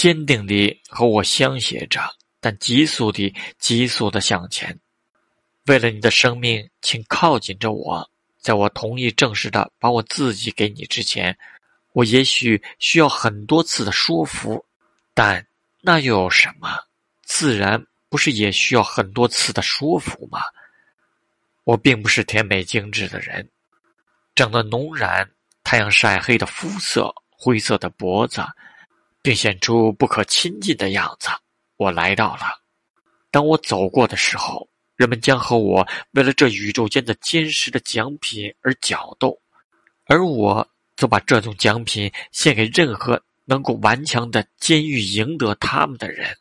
坚定地和我相携着，但急速地、急速地向前。为了你的生命，请靠近着我。在我同意正式的把我自己给你之前，我也许需要很多次的说服，但那又有什么？自然不是也需要很多次的说服吗？我并不是甜美精致的人，长得浓然，太阳晒黑的肤色，灰色的脖子，并显出不可亲近的样子。我来到了，当我走过的时候。人们将和我为了这宇宙间的坚实的奖品而角斗，而我则把这种奖品献给任何能够顽强的监狱赢得他们的人。